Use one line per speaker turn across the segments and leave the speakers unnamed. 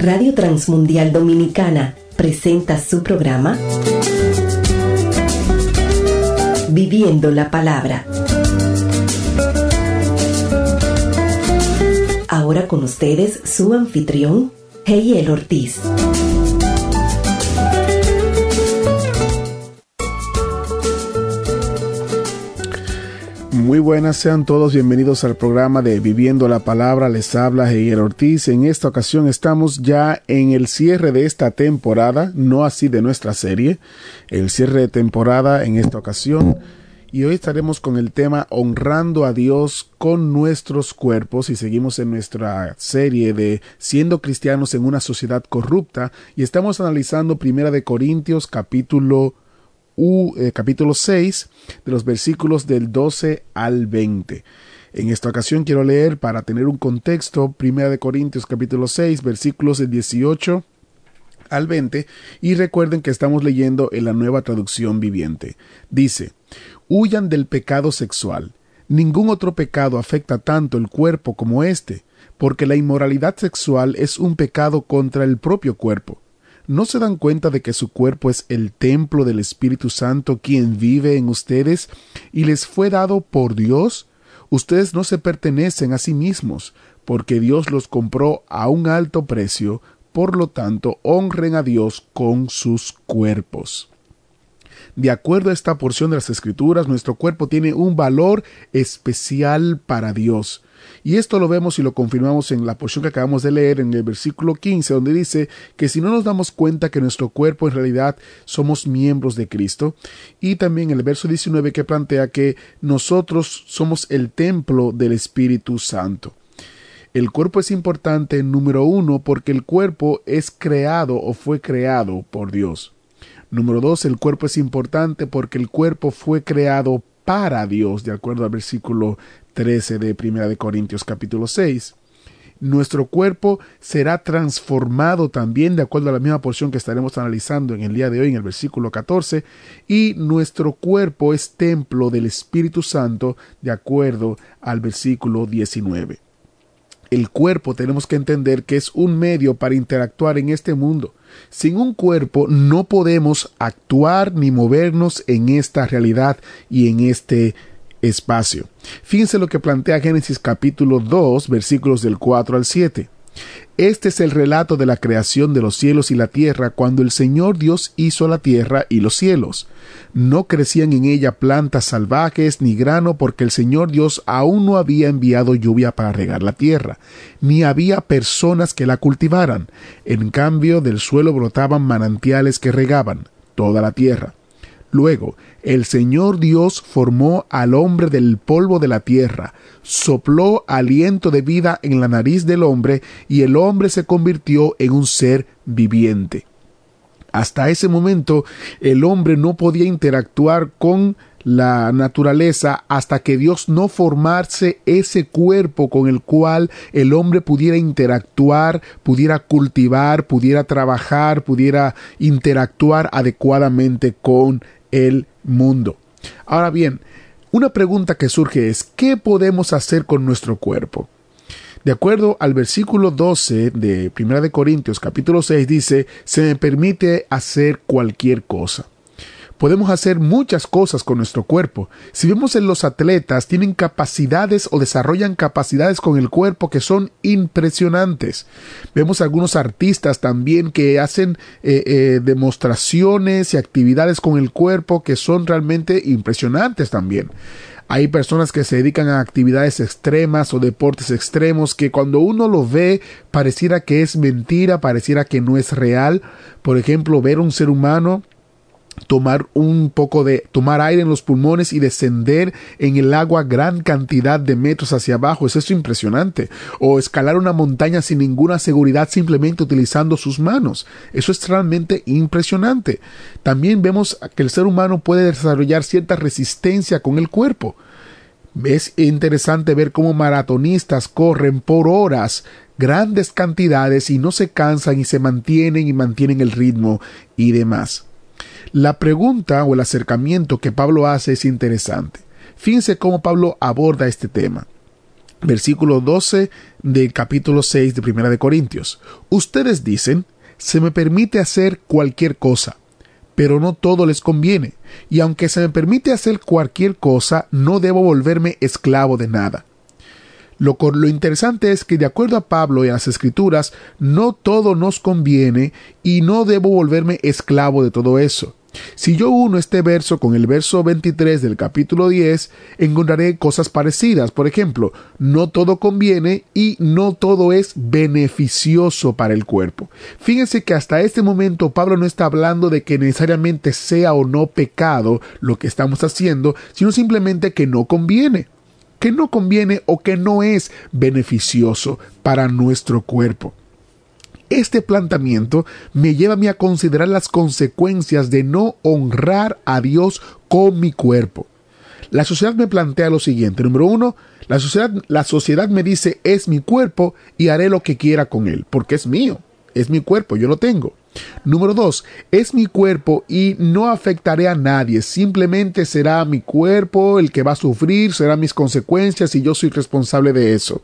Radio Transmundial Dominicana presenta su programa Viviendo la Palabra. Ahora con ustedes su anfitrión, Heiel Ortiz.
Muy buenas, sean todos bienvenidos al programa de Viviendo la Palabra. Les habla Heiel Ortiz. En esta ocasión estamos ya en el cierre de esta temporada, no así de nuestra serie, el cierre de temporada en esta ocasión. Y hoy estaremos con el tema honrando a Dios con nuestros cuerpos y seguimos en nuestra serie de siendo cristianos en una sociedad corrupta y estamos analizando Primera de Corintios capítulo eh, capítulo 6, de los versículos del 12 al 20. En esta ocasión quiero leer para tener un contexto, 1 Corintios capítulo 6, versículos del 18 al 20, y recuerden que estamos leyendo en la nueva traducción viviente. Dice, Huyan del pecado sexual. Ningún otro pecado afecta tanto el cuerpo como este, porque la inmoralidad sexual es un pecado contra el propio cuerpo. ¿No se dan cuenta de que su cuerpo es el templo del Espíritu Santo quien vive en ustedes y les fue dado por Dios? Ustedes no se pertenecen a sí mismos, porque Dios los compró a un alto precio, por lo tanto honren a Dios con sus cuerpos. De acuerdo a esta porción de las Escrituras, nuestro cuerpo tiene un valor especial para Dios. Y esto lo vemos y lo confirmamos en la porción que acabamos de leer en el versículo 15, donde dice que si no nos damos cuenta que nuestro cuerpo en realidad somos miembros de Cristo, y también el verso 19 que plantea que nosotros somos el templo del Espíritu Santo. El cuerpo es importante, número uno, porque el cuerpo es creado o fue creado por Dios. Número dos, el cuerpo es importante porque el cuerpo fue creado para Dios, de acuerdo al versículo 13 de Primera de Corintios capítulo 6. Nuestro cuerpo será transformado también de acuerdo a la misma porción que estaremos analizando en el día de hoy en el versículo 14 y nuestro cuerpo es templo del Espíritu Santo de acuerdo al versículo 19. El cuerpo tenemos que entender que es un medio para interactuar en este mundo. Sin un cuerpo no podemos actuar ni movernos en esta realidad y en este espacio. Fíjense lo que plantea Génesis capítulo 2 versículos del 4 al 7. Este es el relato de la creación de los cielos y la tierra cuando el Señor Dios hizo la tierra y los cielos. No crecían en ella plantas salvajes ni grano porque el Señor Dios aún no había enviado lluvia para regar la tierra, ni había personas que la cultivaran. En cambio del suelo brotaban manantiales que regaban toda la tierra. Luego, el Señor Dios formó al hombre del polvo de la tierra, sopló aliento de vida en la nariz del hombre y el hombre se convirtió en un ser viviente. Hasta ese momento el hombre no podía interactuar con la naturaleza hasta que Dios no formase ese cuerpo con el cual el hombre pudiera interactuar, pudiera cultivar, pudiera trabajar, pudiera interactuar adecuadamente con el mundo. Ahora bien, una pregunta que surge es, ¿qué podemos hacer con nuestro cuerpo? De acuerdo al versículo 12 de 1 de Corintios capítulo 6 dice, se me permite hacer cualquier cosa podemos hacer muchas cosas con nuestro cuerpo. Si vemos en los atletas, tienen capacidades o desarrollan capacidades con el cuerpo que son impresionantes. Vemos algunos artistas también que hacen eh, eh, demostraciones y actividades con el cuerpo que son realmente impresionantes también. Hay personas que se dedican a actividades extremas o deportes extremos que cuando uno lo ve pareciera que es mentira, pareciera que no es real. Por ejemplo, ver un ser humano tomar un poco de tomar aire en los pulmones y descender en el agua gran cantidad de metros hacia abajo. Es eso impresionante. O escalar una montaña sin ninguna seguridad simplemente utilizando sus manos. Eso es realmente impresionante. También vemos que el ser humano puede desarrollar cierta resistencia con el cuerpo. Es interesante ver cómo maratonistas corren por horas grandes cantidades y no se cansan y se mantienen y mantienen el ritmo y demás la pregunta o el acercamiento que Pablo hace es interesante. Fíjense cómo Pablo aborda este tema. Versículo 12 del capítulo 6 de Primera de Corintios. Ustedes dicen, se me permite hacer cualquier cosa, pero no todo les conviene, y aunque se me permite hacer cualquier cosa, no debo volverme esclavo de nada. Lo, lo, interesante es que de acuerdo a Pablo y a las escrituras, no todo nos conviene y no debo volverme esclavo de todo eso. Si yo uno este verso con el verso 23 del capítulo 10, encontraré cosas parecidas. Por ejemplo, no todo conviene y no todo es beneficioso para el cuerpo. Fíjense que hasta este momento Pablo no está hablando de que necesariamente sea o no pecado lo que estamos haciendo, sino simplemente que no conviene que no conviene o que no es beneficioso para nuestro cuerpo. Este planteamiento me lleva a mí a considerar las consecuencias de no honrar a Dios con mi cuerpo. La sociedad me plantea lo siguiente. Número uno, la sociedad, la sociedad me dice es mi cuerpo y haré lo que quiera con él, porque es mío, es mi cuerpo, yo lo tengo. Número dos, es mi cuerpo y no afectaré a nadie, simplemente será mi cuerpo el que va a sufrir, serán mis consecuencias y yo soy responsable de eso.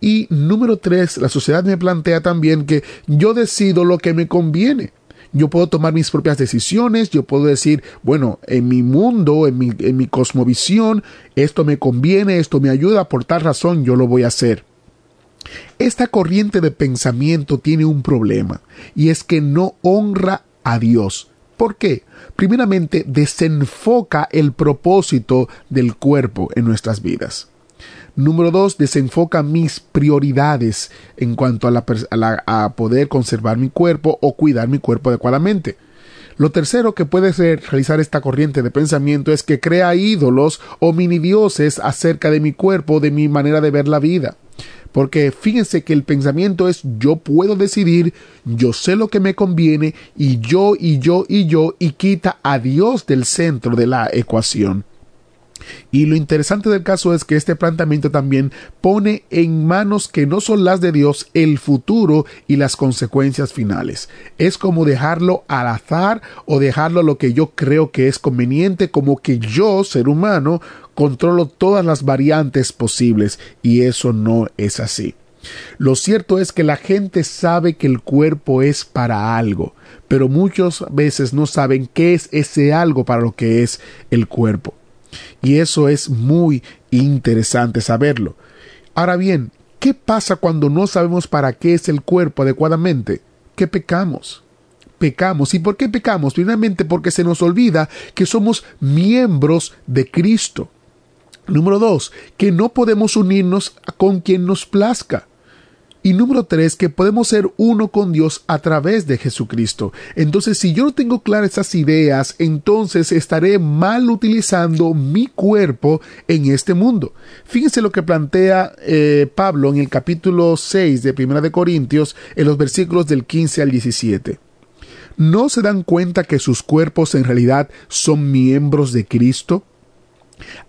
Y número tres, la sociedad me plantea también que yo decido lo que me conviene. Yo puedo tomar mis propias decisiones, yo puedo decir, bueno, en mi mundo, en mi, en mi cosmovisión, esto me conviene, esto me ayuda, por tal razón yo lo voy a hacer. Esta corriente de pensamiento tiene un problema, y es que no honra a Dios. ¿Por qué? Primeramente, desenfoca el propósito del cuerpo en nuestras vidas. Número dos, desenfoca mis prioridades en cuanto a, a, poder conservar mi cuerpo o cuidar mi cuerpo adecuadamente. Lo tercero que puede realizar esta corriente de pensamiento es que crea ídolos o mini dioses acerca de mi cuerpo, de mi manera de ver la vida. Porque fíjense que el pensamiento es yo puedo decidir, yo sé lo que me conviene y yo y yo y yo y quita a Dios del centro de la ecuación. Y lo interesante del caso es que este planteamiento también pone en manos que no son las de Dios el futuro y las consecuencias finales. Es como dejarlo al azar o dejarlo lo que yo creo que es conveniente, como que yo, ser humano, controlo todas las variantes posibles y eso no es así. Lo cierto es que la gente sabe que el cuerpo es para algo, pero muchas veces no saben qué es ese algo para lo que es el cuerpo. Y eso es muy interesante saberlo. Ahora bien, ¿qué pasa cuando no sabemos para qué es el cuerpo adecuadamente? ¿Qué pecamos? Pecamos. ¿Y por qué pecamos? Primeramente porque se nos olvida que somos miembros de Cristo. Número dos, que no podemos unirnos con quien nos plazca. Y número tres, que podemos ser uno con Dios a través de Jesucristo. Entonces, si yo no tengo claras esas ideas, entonces estaré mal utilizando mi cuerpo en este mundo. Fíjense lo que plantea eh, Pablo en el capítulo 6 de Primera de Corintios, en los versículos del 15 al 17. ¿No se dan cuenta que sus cuerpos en realidad son miembros de Cristo?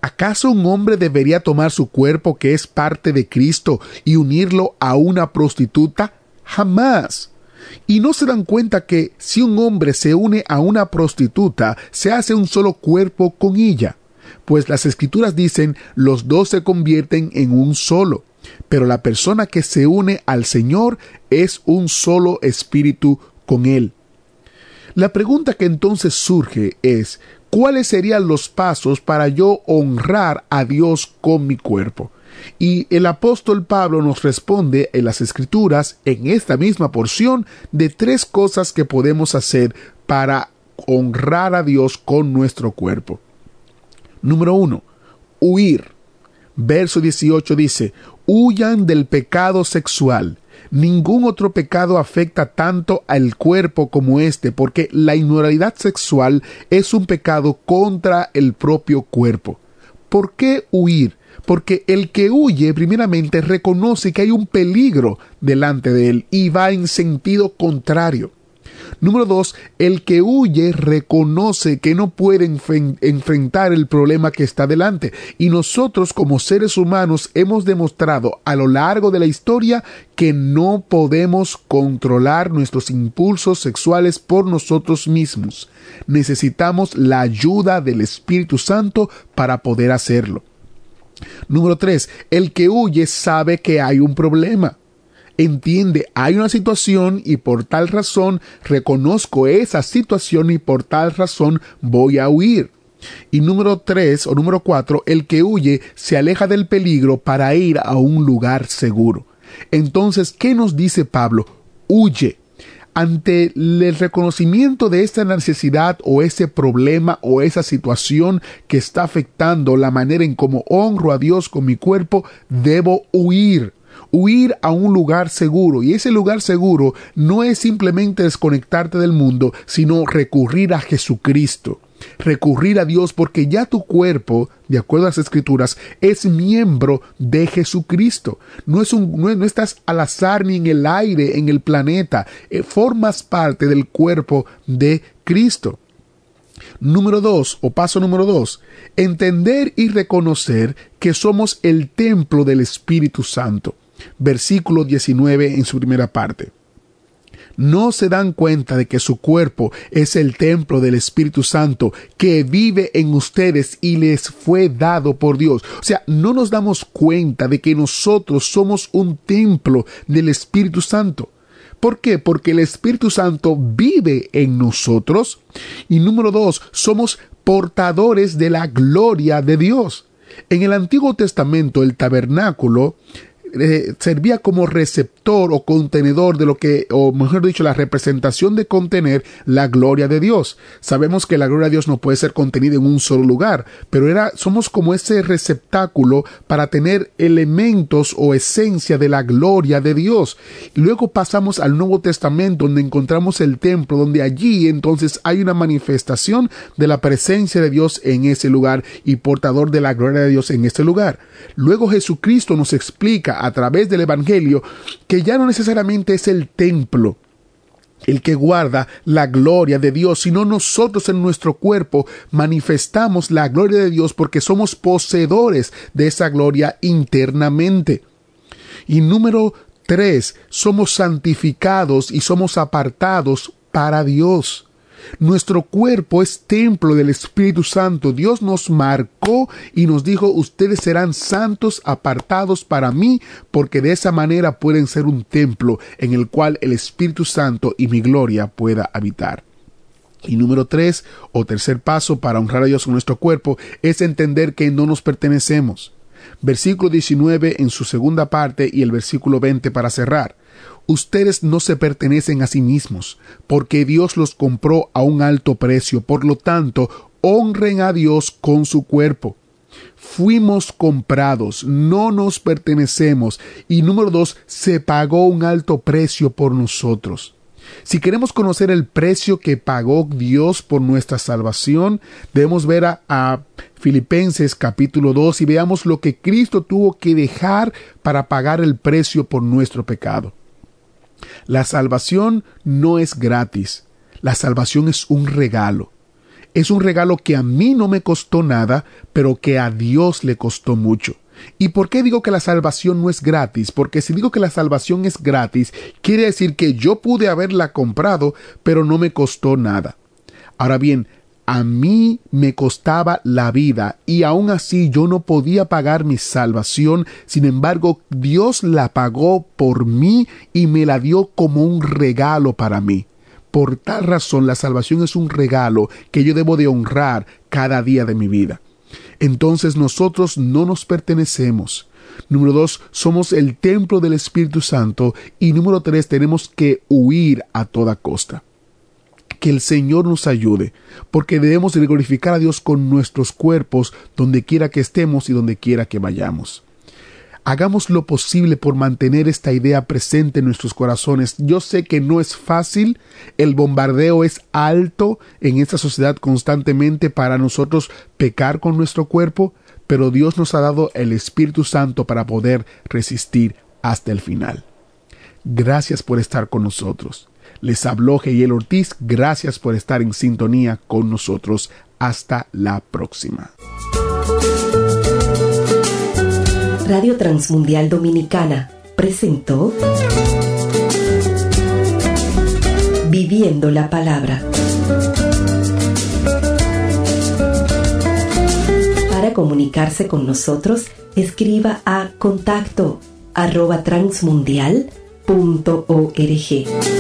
¿Acaso un hombre debería tomar su cuerpo que es parte de Cristo y unirlo a una prostituta? Jamás. Y no se dan cuenta que si un hombre se une a una prostituta, se hace un solo cuerpo con ella. Pues las escrituras dicen los dos se convierten en un solo. Pero la persona que se une al Señor es un solo espíritu con él. La pregunta que entonces surge es cuáles serían los pasos para yo honrar a Dios con mi cuerpo. Y el apóstol Pablo nos responde en las escrituras, en esta misma porción, de tres cosas que podemos hacer para honrar a Dios con nuestro cuerpo. Número uno, huir. Verso 18 dice, huyan del pecado sexual. Ningún otro pecado afecta tanto al cuerpo como este, porque la inmoralidad sexual es un pecado contra el propio cuerpo. ¿Por qué huir? Porque el que huye primeramente reconoce que hay un peligro delante de él y va en sentido contrario. Número dos, el que huye reconoce que no puede enfrentar el problema que está delante. Y nosotros como seres humanos hemos demostrado a lo largo de la historia que no podemos controlar nuestros impulsos sexuales por nosotros mismos. Necesitamos la ayuda del Espíritu Santo para poder hacerlo. Número tres, el que huye sabe que hay un problema. Entiende, hay una situación y por tal razón reconozco esa situación y por tal razón voy a huir. Y número tres o número cuatro, el que huye se aleja del peligro para ir a un lugar seguro. Entonces, ¿qué nos dice Pablo? Huye. Ante el reconocimiento de esta necesidad o ese problema o esa situación que está afectando la manera en cómo honro a Dios con mi cuerpo, debo huir huir a un lugar seguro. Y ese lugar seguro no es simplemente desconectarte del mundo, sino recurrir a Jesucristo recurrir a Dios porque ya tu cuerpo, de acuerdo a las escrituras, es miembro de Jesucristo. No, es un, no, estás al azar ni en el aire, en el planeta. Eh, formas parte del cuerpo de Cristo. Número dos, o paso número dos, entender y reconocer que somos el templo del Espíritu Santo. Versículo 19 en su primera parte no se dan cuenta de que su cuerpo es el templo del Espíritu Santo que vive en ustedes y les fue dado por Dios. O sea, no nos damos cuenta de que nosotros somos un templo del Espíritu Santo. ¿Por qué? Porque el Espíritu Santo vive en nosotros. Y número dos, somos portadores de la gloria de Dios. En el Antiguo Testamento el tabernáculo eh, servía como receptor o contenedor de lo que, o mejor dicho, la representación de contener la gloria de Dios. Sabemos que la gloria de Dios no puede ser contenida en un solo lugar, pero era, somos como ese receptáculo para tener elementos o esencia de la gloria de Dios. Luego pasamos al Nuevo Testamento donde encontramos el templo, donde allí entonces hay una manifestación de la presencia de Dios en ese lugar y portador de la gloria de Dios en ese lugar. Luego Jesucristo nos explica a través del Evangelio que ya no necesariamente es el templo el que guarda la gloria de Dios, sino nosotros en nuestro cuerpo manifestamos la gloria de Dios porque somos poseedores de esa gloria internamente. Y número tres, somos santificados y somos apartados para Dios. Nuestro cuerpo es templo del Espíritu Santo. Dios nos marcó y nos dijo, ustedes serán santos apartados para mí, porque de esa manera pueden ser un templo en el cual el Espíritu Santo y mi gloria pueda habitar. Y número tres, o tercer paso para honrar a Dios con nuestro cuerpo, es entender que no nos pertenecemos. Versículo 19 en su segunda parte y el versículo 20 para cerrar. Ustedes no se pertenecen a sí mismos, porque Dios los compró a un alto precio. Por lo tanto, honren a Dios con su cuerpo. Fuimos comprados, no nos pertenecemos. Y número dos, se pagó un alto precio por nosotros. Si queremos conocer el precio que pagó Dios por nuestra salvación, debemos ver a, Filipenses capítulo 2 y veamos lo que Cristo tuvo que dejar para pagar el precio por nuestro pecado. La salvación no es gratis. La salvación es un regalo. Es un regalo que a mí no me costó nada, pero que a Dios le costó mucho. ¿Y por qué digo que la salvación no es gratis? Porque si digo que la salvación es gratis, quiere decir que yo pude haberla comprado, pero no me costó nada. Ahora bien, a mí me costaba la vida y aún así yo no podía pagar mi salvación, sin embargo Dios la pagó por mí y me la dio como un regalo para mí. Por tal razón la salvación es un regalo que yo debo de honrar cada día de mi vida. Entonces nosotros no nos pertenecemos. Número dos, somos el templo del Espíritu Santo. Y número tres, tenemos que huir a toda costa que el Señor nos ayude, porque debemos glorificar a Dios con nuestros cuerpos donde quiera que estemos y donde quiera que vayamos. Hagamos lo posible por mantener esta idea presente en nuestros corazones. Yo sé que no es fácil, el bombardeo es alto en esta sociedad constantemente para nosotros pecar con nuestro cuerpo, pero Dios nos ha dado el Espíritu Santo para poder resistir hasta el final. Gracias por estar con nosotros. Les habló Geyel Ortiz. Gracias por estar en sintonía con nosotros. Hasta la próxima.
Radio Transmundial Dominicana presentó Viviendo la Palabra. desea comunicarse con nosotros, escriba a contacto arroba transmundial.org.